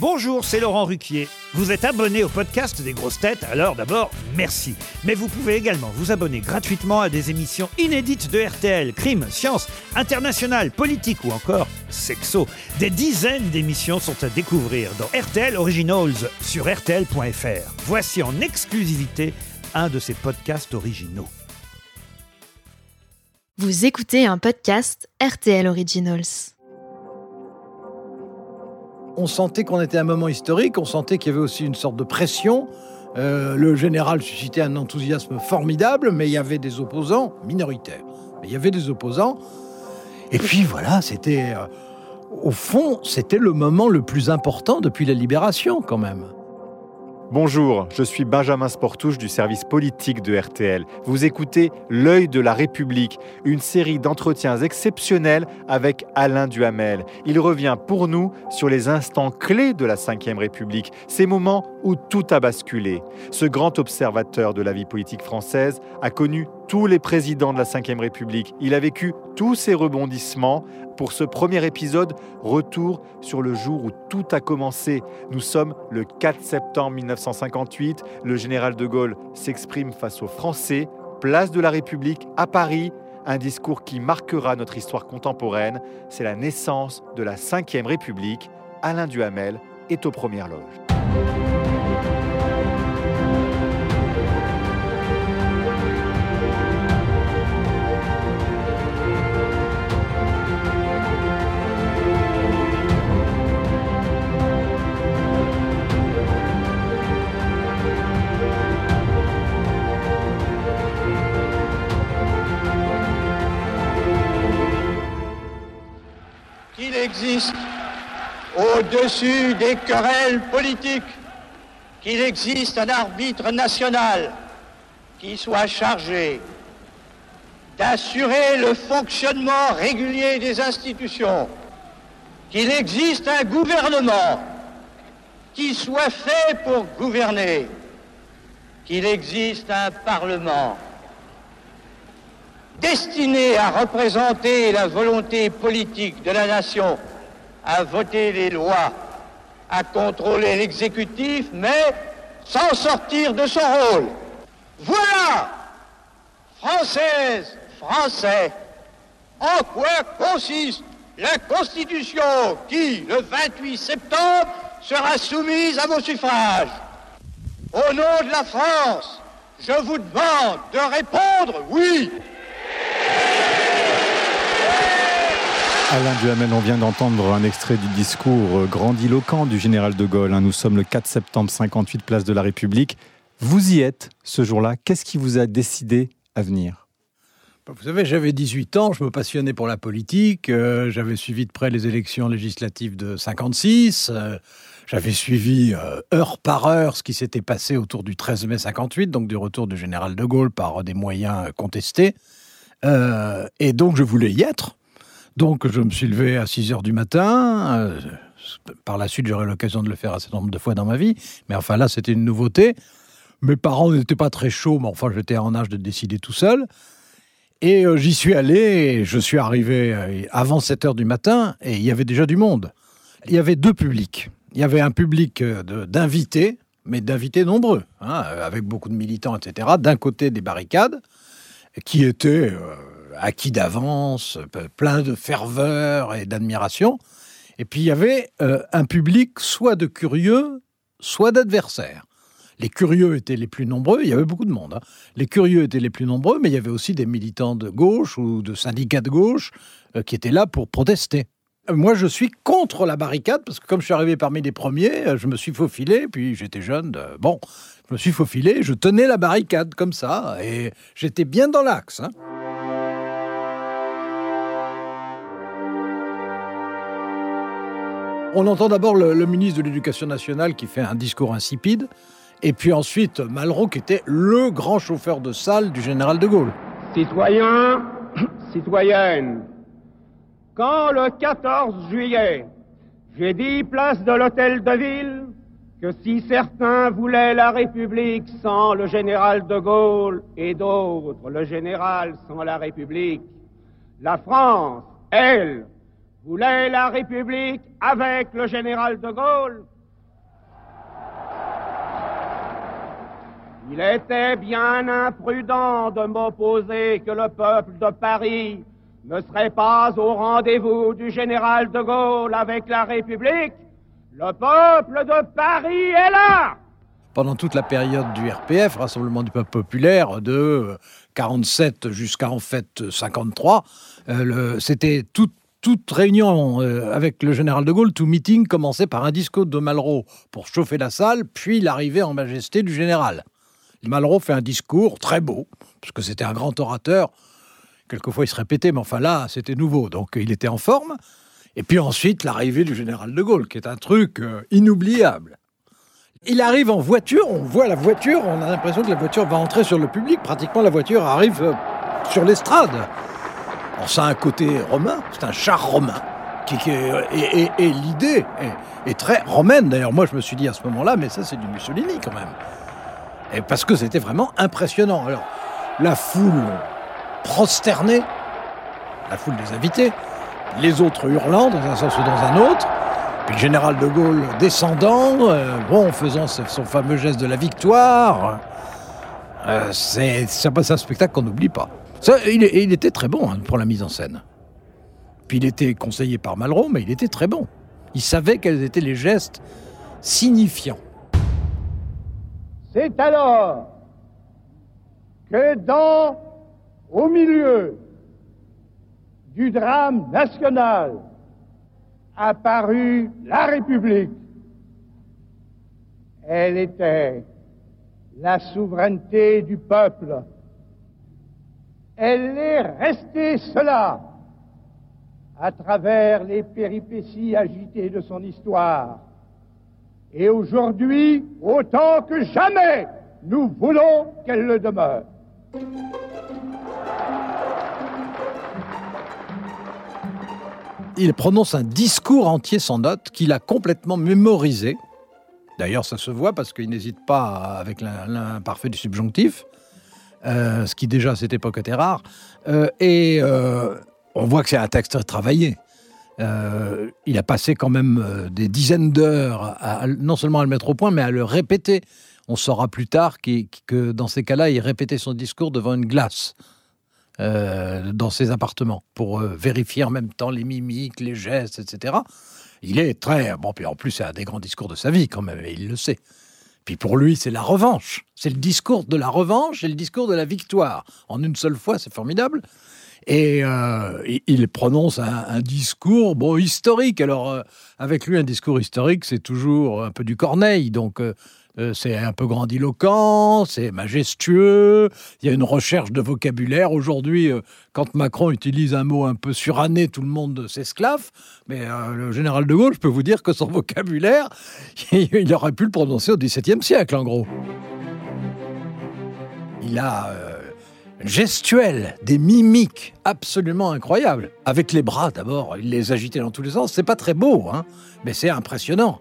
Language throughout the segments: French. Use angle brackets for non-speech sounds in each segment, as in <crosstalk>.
Bonjour, c'est Laurent Ruquier. Vous êtes abonné au podcast des grosses têtes, alors d'abord, merci. Mais vous pouvez également vous abonner gratuitement à des émissions inédites de RTL, crime, science, international, politique ou encore sexo. Des dizaines d'émissions sont à découvrir dans RTL Originals sur RTL.fr. Voici en exclusivité un de ces podcasts originaux. Vous écoutez un podcast RTL Originals on sentait qu'on était à un moment historique, on sentait qu'il y avait aussi une sorte de pression. Euh, le général suscitait un enthousiasme formidable, mais il y avait des opposants minoritaires. il y avait des opposants. Et puis voilà, c'était... Euh, au fond, c'était le moment le plus important depuis la libération quand même. Bonjour, je suis Benjamin Sportouche du service politique de RTL. Vous écoutez L'œil de la République, une série d'entretiens exceptionnels avec Alain Duhamel. Il revient pour nous sur les instants clés de la Ve République, ces moments où tout a basculé. Ce grand observateur de la vie politique française a connu tous les présidents de la Ve République. Il a vécu tous ces rebondissements. Pour ce premier épisode, retour sur le jour où tout a commencé. Nous sommes le 4 septembre 1958. Le général de Gaulle s'exprime face aux Français. Place de la République à Paris. Un discours qui marquera notre histoire contemporaine. C'est la naissance de la Ve République. Alain Duhamel est aux premières loges. Au-dessus des querelles politiques, qu'il existe un arbitre national qui soit chargé d'assurer le fonctionnement régulier des institutions, qu'il existe un gouvernement qui soit fait pour gouverner, qu'il existe un Parlement destiné à représenter la volonté politique de la nation, à voter les lois, à contrôler l'exécutif, mais sans sortir de son rôle. Voilà, Française, Français, en quoi consiste la Constitution qui, le 28 septembre, sera soumise à vos suffrages? Au nom de la France, je vous demande de répondre oui. Alain Duhamel, on vient d'entendre un extrait du discours euh, grandiloquent du général de Gaulle. Hein. Nous sommes le 4 septembre 58, place de la République. Vous y êtes ce jour-là. Qu'est-ce qui vous a décidé à venir? Bah, vous savez, j'avais 18 ans, je me passionnais pour la politique, euh, j'avais suivi de près les élections législatives de 56, euh, j'avais suivi heure par heure ce qui s'était passé autour du 13 mai 58, donc du retour du général de Gaulle par des moyens contestés. et donc je voulais y être. Donc je me suis levé à 6 heures du matin. Euh, par la suite, j'aurai l'occasion de le faire certain nombre de fois dans ma vie. Mais enfin là, c'était une nouveauté. Mes parents n'étaient pas très chauds, mais enfin, j'étais en âge de décider tout seul. Et euh, j'y suis allé, je suis arrivé euh, avant 7 heures du matin, et il y avait déjà du monde. Il y avait deux publics. Il y avait un public d'invités, mais d'invités nombreux, hein, avec beaucoup de militants, etc. D'un côté des barricades, qui étaient acquis d'avance, plein de ferveur et d'admiration. Et puis il y avait euh, un public soit de curieux, soit d'adversaires. Les curieux étaient les plus nombreux, il y avait beaucoup de monde. Hein. Les curieux étaient les plus nombreux, mais il y avait aussi des militants de gauche ou de syndicats de gauche euh, qui étaient là pour protester. Moi, je suis contre la barricade parce que comme je suis arrivé parmi les premiers, euh, je me suis faufilé, puis j'étais jeune, bon, je me suis faufilé, je tenais la barricade comme ça, et j'étais bien dans l'axe. Hein. On entend d'abord le, ministre de l'Éducation nationale qui fait un discours insipide, et puis ensuite Malraux qui était le grand chauffeur de salle du général de Gaulle. Citoyens, <coughs> citoyennes, quand le 14 juillet, j'ai dit place de l'hôtel de ville que si certains voulaient la République sans le général de Gaulle et d'autres le général sans la République, la France, elle, voulait la République avec le général de Gaulle. Il était bien imprudent de m'opposer que le peuple de Paris ne serait pas au rendez-vous du général de Gaulle avec la République. Le peuple de Paris est là pendant toute la période du RPF, Rassemblement du Peuple Populaire, de 47 jusqu'à en fait 53, euh, c'était toute toute réunion euh, avec le général de Gaulle, tout meeting commençait par un discours de Malraux pour chauffer la salle, puis l'arrivée en majesté du général. Malraux fait un discours très beau, parce que c'était un grand orateur. Quelquefois, il se répétait, mais enfin là, c'était nouveau, donc il était en forme. Et puis ensuite, l'arrivée du général de Gaulle, qui est un truc euh, inoubliable. Il arrive en voiture, on voit la voiture, on a l'impression que la voiture va entrer sur le public. Pratiquement, la voiture arrive euh, sur l'estrade. Alors, ça a un côté romain, c'est un char romain. Et, l'idée est, très romaine. D'ailleurs, moi, je me suis dit à ce moment-là, mais ça, c'est du Mussolini quand même. Et parce que c'était vraiment impressionnant. Alors, la foule prosternée, la foule des invités, les autres hurlant dans un sens ou dans un autre, puis le général de Gaulle descendant, euh, bon, faisant son fameux geste de la victoire. Euh, c'est un spectacle qu'on n'oublie pas. Il, était très bon hein, pour la mise en scène. Puis il était conseillé par Malraux, mais il était très bon. Il savait quels étaient les gestes signifiants. C'est alors que dans, au milieu du drame national, apparut la République. Elle était la souveraineté du peuple. Elle est restée cela à travers les péripéties agitées de son histoire. Et aujourd'hui, autant que jamais, nous voulons qu'elle le demeure. il prononce un discours entier sans notes qu'il a complètement mémorisé. D'ailleurs, ça se voit parce qu'il n'hésite pas avec l'imparfait du subjonctif, euh, ce qui déjà à cette époque était rare. Euh, et euh, on voit que c'est un texte travaillé. il a passé quand même des dizaines d'heures, non seulement à le mettre au point, mais à le répéter. On saura plus tard que dans ces cas-là, il répétait son discours devant une glace. Dans ses appartements pour vérifier en même temps les mimiques, les gestes, etc. Il est très bon. Puis en plus, c'est un des grands discours de sa vie quand même, et il le sait. Puis pour lui, c'est la revanche. C'est le discours de la revanche et le discours de la victoire. En une seule fois, c'est formidable. Et euh, il prononce un, discours bon historique. Alors avec lui, un discours historique, c'est toujours un peu du Corneille. Donc euh, c'est un peu grandiloquent, c'est majestueux, il y a une recherche de vocabulaire. Aujourd'hui, euh, quand Macron utilise un mot un peu suranné, tout le monde s'esclave. Mais euh, le général de Gaulle, je peux vous dire que son <laughs> vocabulaire, il aurait pu le prononcer au XVIIe siècle, en gros. Il a gestuel, des mimiques absolument incroyables. Avec les bras d'abord, il les agitait dans tous les sens. C'est pas très beau, hein, mais c'est impressionnant.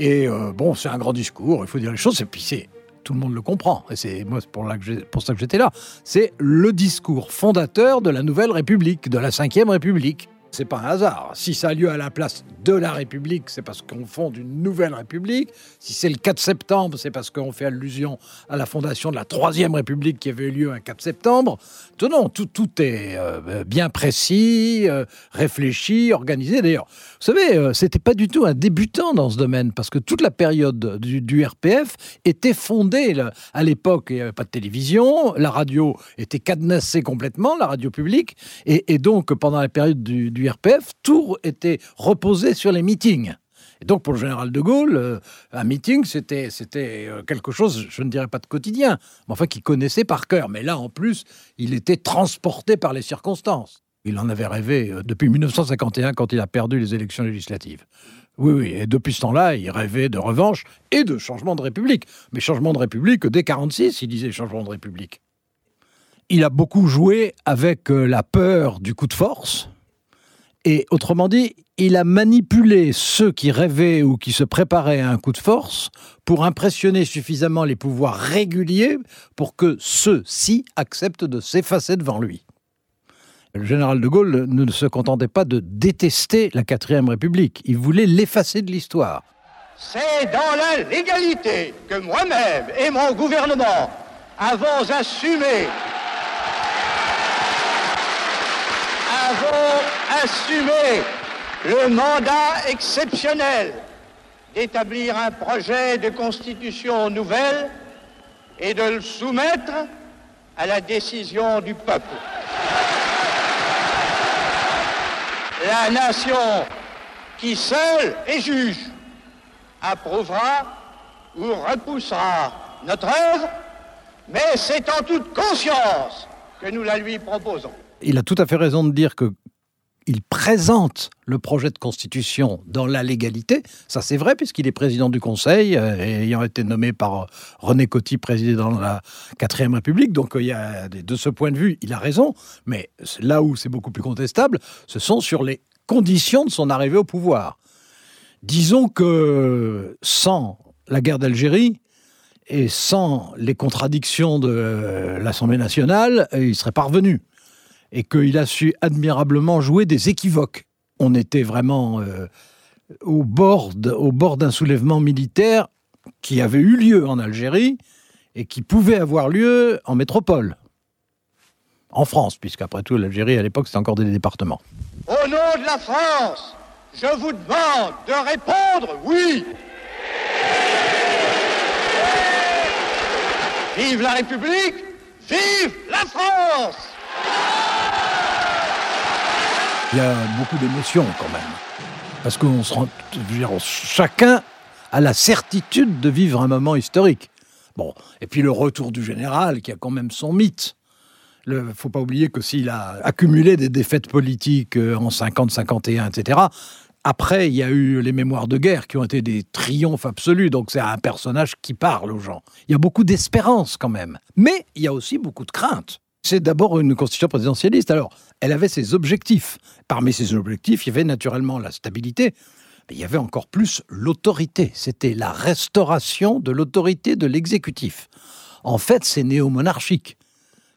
Et euh, bon, c'est un grand discours, il faut dire les choses, et puis c'est tout le monde le comprend. Et c'est moi pour, pour ça que j'étais là. C'est le discours fondateur de la Nouvelle République, de la Cinquième République. C'est pas un hasard. Si ça a lieu à la place de la République, c'est parce qu'on fonde une nouvelle République. Si c'est le 4 septembre, c'est parce qu'on fait allusion à la fondation de la Troisième République qui avait eu lieu un 4 septembre. Tout, tout, tout est euh, bien précis, euh, réfléchi, organisé. D'ailleurs, vous savez, euh, c'était pas du tout un débutant dans ce domaine parce que toute la période du, RPF était fondée. À l'époque, il n'y avait pas de télévision, la radio était cadenassée complètement, la radio publique, et, donc pendant la période du RPF, tout était reposé sur les meetings. Et donc pour le général de Gaulle, euh, un meeting, c'était euh, quelque chose, je ne dirais pas de quotidien, mais enfin qu'il connaissait par cœur. Mais là, en plus, il était transporté par les circonstances. Il en avait rêvé euh, depuis 1951 quand il a perdu les élections législatives. Oui, oui, et depuis ce temps-là, il rêvait de revanche et de changement de République. Mais changement de République, dès 46, il disait changement de République. Il a beaucoup joué avec la peur du coup de force, et autrement dit, il a manipulé ceux qui rêvaient ou qui se préparaient à un coup de force pour impressionner suffisamment les pouvoirs réguliers pour que ceux-ci acceptent de s'effacer devant lui. Le général de Gaulle ne se contentait pas de détester la quatrième République, il voulait l'effacer de l'histoire. C'est dans la légalité que moi-même et mon gouvernement avons assumé, assumé le mandat exceptionnel d'établir un projet de constitution nouvelle et de le soumettre à la décision du peuple. La nation qui seule est juge approuvera ou repoussera notre œuvre, mais c'est en toute conscience que nous la lui proposons. Il a tout à fait raison de dire que il présente le projet de constitution dans la légalité. Ça, c'est vrai, puisqu'il est président du Conseil, euh, ayant été nommé par René Coty, président de la 4ème République. Donc, a, de ce point de vue, il a raison. Mais là où c'est beaucoup plus contestable, ce sont sur les conditions de son arrivée au pouvoir. Disons que sans la guerre d'Algérie et sans les contradictions de l'Assemblée nationale, il serait parvenu et qu'il a su admirablement jouer des équivoques. On était vraiment euh, au bord d'un soulèvement militaire qui avait eu lieu en Algérie et qui pouvait avoir lieu en métropole. En France, puisqu'après tout, l'Algérie, à l'époque, c'était encore des départements. Au nom de la France, je vous demande de répondre oui. Vive la République, vive la France Il y a beaucoup d'émotions quand même. Parce qu'on. Chacun a la certitude de vivre un moment historique. Bon, et puis le retour du général qui a quand même son mythe. Il faut pas oublier que s'il a accumulé des défaites politiques euh, en 50, 51, etc., après, il y a eu les mémoires de guerre qui ont été des triomphes absolus. Donc c'est un personnage qui parle aux gens. Il y a beaucoup d'espérance quand même. Mais il y a aussi beaucoup de crainte. C'est d'abord une constitution présidentialiste. Alors, elle avait ses objectifs. Parmi ses objectifs, il y avait naturellement la stabilité, mais il y avait encore plus l'autorité. C'était la restauration de l'autorité de l'exécutif. En fait, c'est néo-monarchique.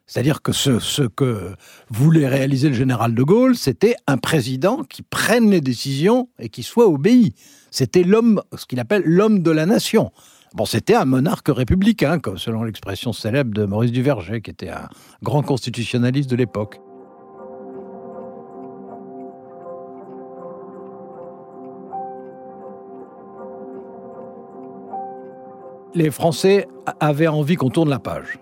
C'est-à-dire que ce, ce, que voulait réaliser le général de Gaulle, c'était un président qui prenne les décisions et qui soit obéi. C'était l'homme, ce qu'il appelle l'homme de la nation. Bon, c'était un monarque républicain, comme selon l'expression célèbre de Maurice Duverger, qui était un grand constitutionnaliste de l'époque. Les Français avaient envie qu'on tourne la page.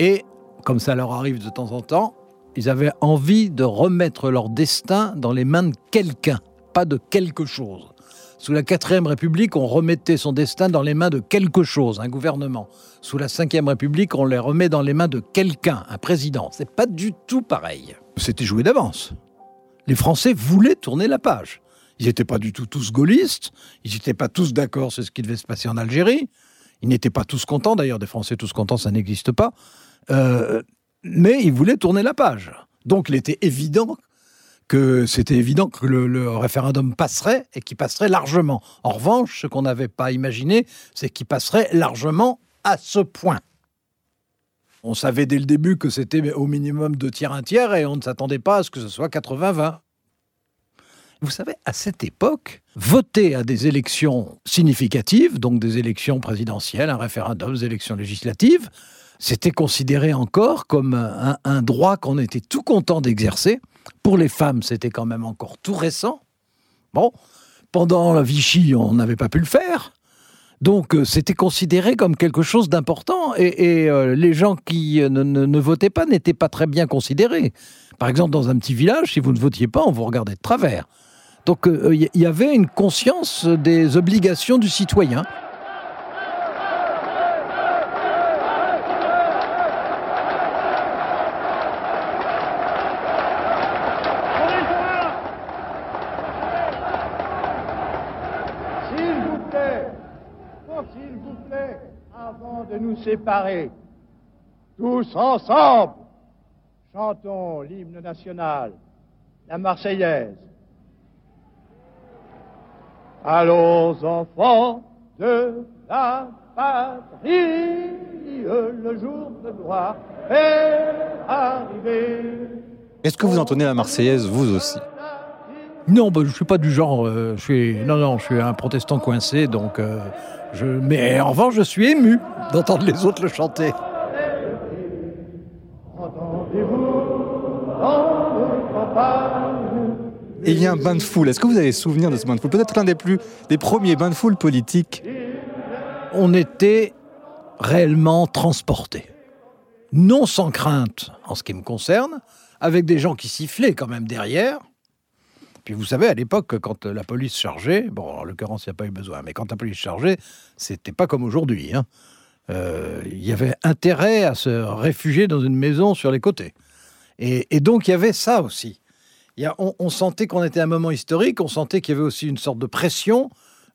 Et comme ça leur arrive de temps en temps, ils avaient envie de remettre leur destin dans les mains de quelqu'un, pas de quelque chose. Sous la 4ème République, on remettait son destin dans les mains de quelque chose, un gouvernement. Sous la 5ème République, on les remet dans les mains de quelqu'un, un président. C'est pas du tout pareil. C'était joué d'avance. Les Français voulaient tourner la page. Ils n'étaient pas du tout tous gaullistes, ils n'étaient pas tous d'accord sur ce qui devait se passer en Algérie, ils n'étaient pas tous contents, d'ailleurs des Français tous contents, ça n'existe pas. Euh, mais il voulait tourner la page. Donc il était évident que c'était évident que le, référendum passerait et qu'il passerait largement. En revanche, ce qu'on n'avait pas imaginé, c'est qu'il passerait largement à ce point. On savait dès le début que c'était au minimum deux tiers, un tiers, et on ne s'attendait pas à ce que ce soit 80-20. Vous savez, à cette époque, voter à des élections significatives, donc des élections présidentielles, un référendum, des élections législatives, c'était considéré encore comme un, droit qu'on était tout content d'exercer. Pour les femmes, c'était quand même encore tout récent. Bon, pendant la Vichy, on n'avait pas pu le faire. Donc euh, c'était considéré comme quelque chose d'important et, euh, les gens qui euh, ne, votaient pas n'étaient pas très bien considérés. Par exemple, dans un petit village, si vous ne votiez pas, on vous regardait de travers. Donc il y avait une conscience des obligations du citoyen. Séparés, tous ensemble, chantons l'hymne national, la Marseillaise. Allons enfants de la patrie, le jour de gloire est arrivé. Est-ce que vous entendez la Marseillaise vous aussi? Non, bah, je suis pas du genre. euh, je suis non, non, je suis un protestant coincé, donc. euh, je, mais en revanche, je suis ému d'entendre les autres le chanter. Et il y a un bain de foule. Est-ce que vous avez souvenir de ce bain de foule? Peut-être l'un des plus des premiers bains de foule politiques. On était réellement transportés, non sans crainte en ce qui me concerne, avec des gens qui sifflaient quand même derrière. Puis vous savez, à l'époque, quand la police chargeait, bon, en l'occurrence, il n'y a pas eu besoin, mais quand la police chargeait, c'était pas comme aujourd'hui. hein. Euh, Il y avait intérêt à se réfugier dans une maison sur les côtés. Et, donc, il y avait ça aussi. On, sentait qu'on était à un moment historique, on sentait qu'il y avait aussi une sorte de pression.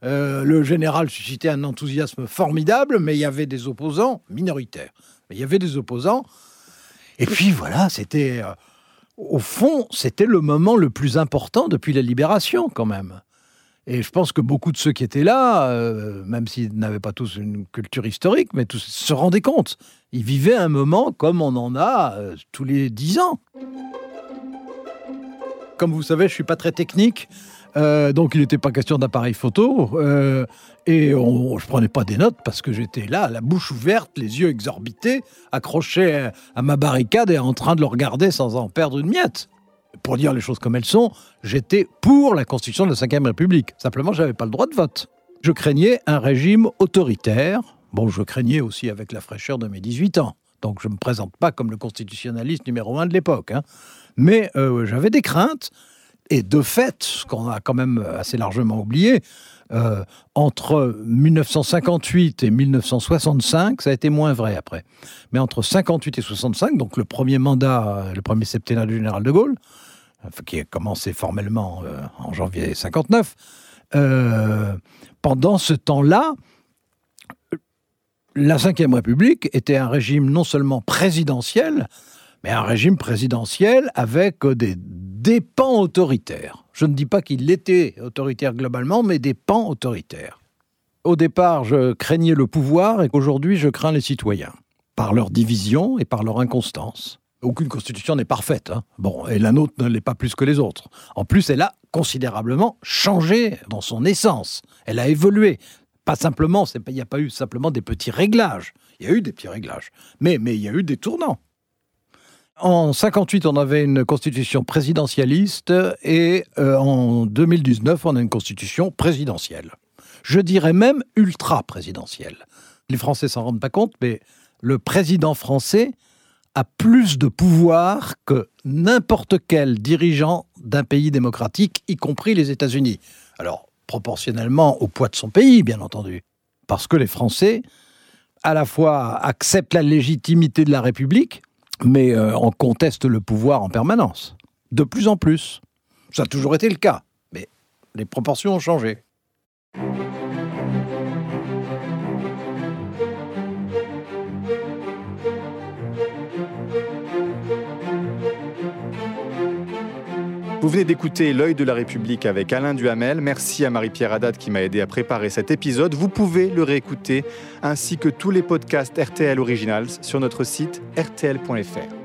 Euh, le général suscitait un enthousiasme formidable, mais il y avait des opposants minoritaires. Mais il y avait des opposants. Et puis voilà, c'était. euh, au fond, c'était le moment le plus important depuis la libération, quand même. Et je pense que beaucoup de ceux qui étaient là, euh, même s'ils n'avaient pas tous une culture historique, mais tous se rendaient compte. Ils vivaient un moment comme on en a euh, tous les dix ans. Comme vous savez, je suis pas très technique, euh, donc il n'était pas question d'appareil photo. euh, et je prenais pas des notes parce que j'étais là, la bouche ouverte, les yeux exorbités, accroché à, à ma barricade et en train de le regarder sans en perdre une miette. Pour dire les choses comme elles sont, j'étais pour la constitution de la Ve République. Simplement, j'avais pas le droit de vote. Je craignais un régime autoritaire. Bon, je craignais aussi avec la fraîcheur de mes 18 ans. Donc je ne me présente pas comme le constitutionnaliste numéro un de l'époque. hein. Mais euh, j'avais des craintes. Et de fait, ce qu'on a quand même assez largement oublié, euh, entre 1958 et 1965, ça a été moins vrai après. Mais entre 58 et 65, donc le premier mandat, euh, le premier septennat du général de Gaulle, qui a commencé formellement euh, en janvier 59, euh, pendant ce temps-là, la Ve République était un régime non seulement présidentiel, mais un régime présidentiel avec euh, des, des pans autoritaires. Je ne dis pas qu'il était autoritaire globalement, mais des pans autoritaires. Au départ, je craignais le pouvoir et qu'aujourd'hui, je crains les citoyens, par leur division et par leur inconstance. Aucune constitution n'est parfaite. hein. Bon, et la nôtre ne l'est pas plus que les autres. En plus, elle a considérablement changé dans son essence. Elle a évolué. Pas simplement, il n'y a pas eu simplement des petits réglages. Il y a eu des petits réglages. Mais il y a eu des tournants. En 58, on avait une constitution présidentialiste et euh, en 2019, on a une constitution présidentielle. Je dirais même ultra-présidentielle. Les Français s'en rendent pas compte, mais le président français a plus de pouvoir que n'importe quel dirigeant d'un pays démocratique, y compris les États-Unis. Alors, proportionnellement au poids de son pays, bien entendu. Parce que les Français, à la fois, acceptent la légitimité de la République, mais euh, en contestent le pouvoir en permanence. De plus en plus. Ça a toujours été le cas, mais les proportions ont changé. Vous venez d'écouter L'œil de la République avec Alain Duhamel. Merci à Marie-Pierre Haddad qui m'a aidé à préparer cet épisode. Vous pouvez le réécouter ainsi que tous les podcasts RTL Originals sur notre site rtl.fr.